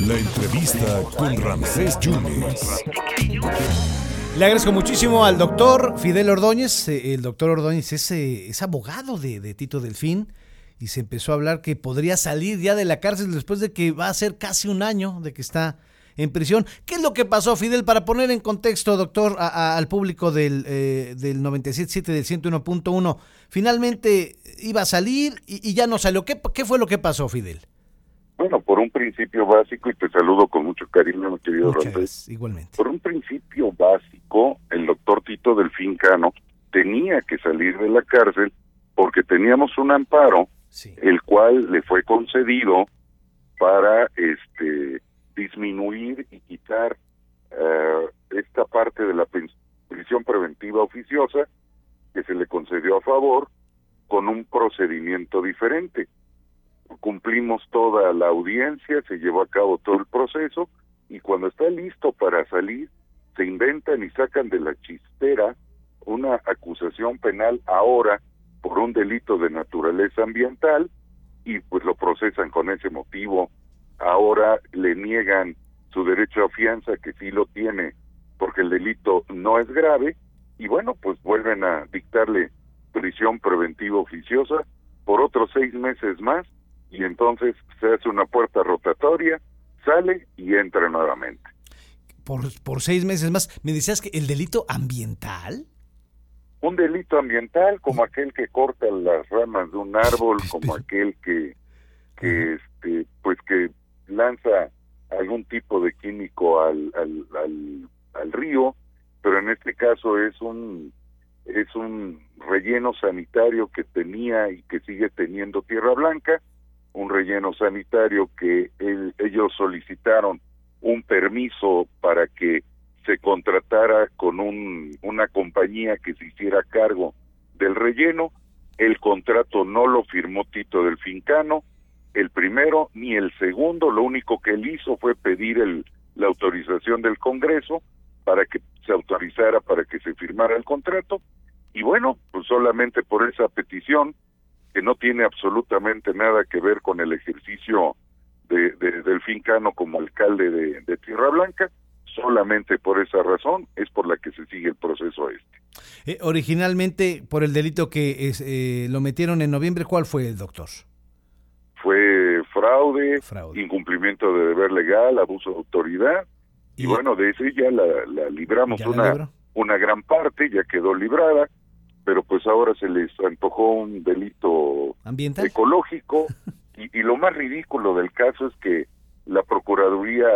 La entrevista con Ramsés Yunes. Le agradezco muchísimo al doctor Fidel Ordóñez. Eh, El doctor Ordóñez es, eh, es abogado de, de Tito Delfín y se empezó a hablar que podría salir ya de la cárcel después de que va a ser casi un año de que está en prisión. ¿Qué es lo que pasó, Fidel? Para poner en contexto, doctor, a- a- al público del, eh, del 97.7 del 101.1, finalmente iba a salir y, y ya no salió. ¿Qué, ¿Qué fue lo que pasó, Fidel? Bueno, por un principio básico, y te saludo con mucho cariño, mi querido gracias, igualmente. Por un principio básico, el doctor Tito Delfín Cano tenía que salir de la cárcel porque teníamos un amparo, Sí. el cual le fue concedido para este disminuir y quitar eh, esta parte de la prisión preventiva oficiosa que se le concedió a favor con un procedimiento diferente. Cumplimos toda la audiencia, se llevó a cabo todo el proceso y cuando está listo para salir, se inventan y sacan de la chistera una acusación penal ahora por un delito de naturaleza ambiental y pues lo procesan con ese motivo. Ahora le niegan su derecho a fianza, que sí lo tiene, porque el delito no es grave, y bueno, pues vuelven a dictarle prisión preventiva oficiosa por otros seis meses más, y entonces se hace una puerta rotatoria, sale y entra nuevamente. Por, por seis meses más. ¿Me decías que el delito ambiental? un delito ambiental como aquel que corta las ramas de un árbol, como aquel que que este pues que lanza algún tipo de químico al, al, al, río, pero en este caso es un es un relleno sanitario que tenía y que sigue teniendo Tierra Blanca, un relleno sanitario que el- ellos solicitaron un permiso para que se contratara con un, una compañía que se hiciera cargo del relleno. El contrato no lo firmó Tito del Fincano, el primero ni el segundo. Lo único que él hizo fue pedir el, la autorización del Congreso para que se autorizara, para que se firmara el contrato. Y bueno, pues solamente por esa petición, que no tiene absolutamente nada que ver con el ejercicio de, de- como alcalde de, Tierra Blanca, solamente por esa razón es por la que se sigue el proceso este. Eh, originalmente, por el delito que eh, lo metieron en noviembre, ¿cuál fue el doctor? Fue fraude, Fraude. incumplimiento de deber legal, abuso de autoridad, y, Y- bueno, de ese ya la, la libramos ¿Ya la una, una gran parte, ya quedó librada, pero pues ahora se les antojó un delito ¿Ambiental? ecológico y, y lo más ridículo del caso es que la Procuraduría,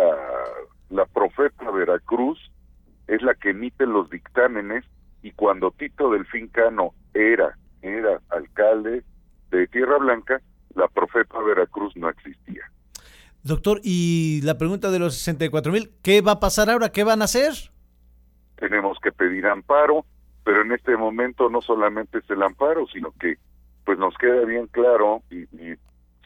la Profeta Veracruz, es la que emite los dictámenes y cuando Tito Delfín Cano era, era alcalde de Tierra Blanca, la Profeta Veracruz no existía. Doctor, y la pregunta de los 64 mil, ¿qué va a pasar ahora? ¿Qué van a hacer? tenemos que pedir amparo, pero en este momento no solamente es el amparo, sino que pues nos queda bien claro y, y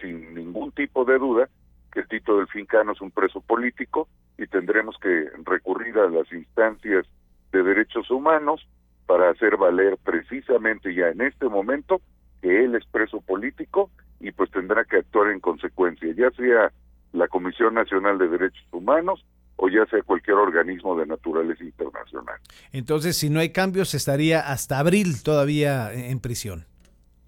sin ningún tipo de duda que Tito del Fincano es un preso político y tendremos que recurrir a las instancias de derechos humanos para hacer valer precisamente ya en este momento que él es preso político y pues tendrá que actuar en consecuencia, ya sea la Comisión Nacional de Derechos Humanos o ya sea cualquier organismo de naturaleza internacional. Entonces, si no hay cambios, estaría hasta abril todavía en prisión.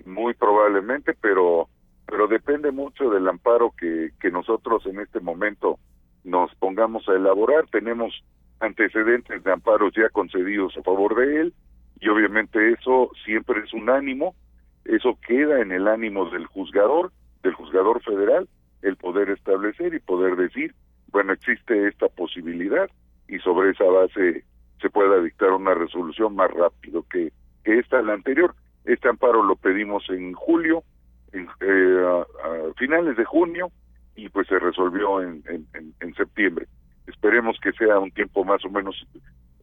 Muy probablemente, pero pero depende mucho del amparo que, que nosotros en este momento nos pongamos a elaborar. Tenemos antecedentes de amparos ya concedidos a favor de él y obviamente eso siempre es un ánimo, eso queda en el ánimo del juzgador, del juzgador federal, el poder establecer y poder decir, bueno, existe esta posibilidad y sobre esa base se pueda dictar una resolución más rápido que, que esta, la anterior. Este amparo lo pedimos en julio, en, eh, a, finales de junio, y pues se resolvió en, en, en septiembre. Esperemos que sea un tiempo más o menos,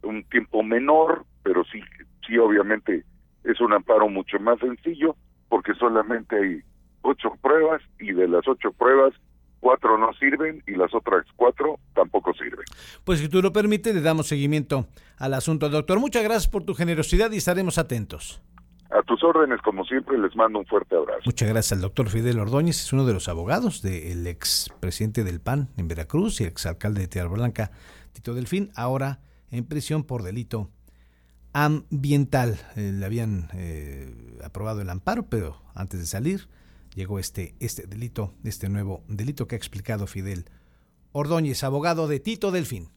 un tiempo menor, pero sí, sí obviamente es un amparo mucho más sencillo, porque solamente hay ocho pruebas y de las ocho pruebas cuatro no sirven y las otras cuatro tampoco sirven. Pues si tú lo permites, le damos seguimiento al asunto, doctor. Muchas gracias por tu generosidad y estaremos atentos. A tus órdenes, como siempre, les mando un fuerte abrazo. Muchas gracias al doctor Fidel Ordóñez, es uno de los abogados del ex presidente del PAN en Veracruz y ex alcalde de Tierra Blanca, Tito Delfín, ahora en prisión por delito ambiental. Eh, le habían eh, aprobado el amparo, pero antes de salir llegó este, este delito, este nuevo delito que ha explicado Fidel Ordóñez, abogado de Tito Delfín.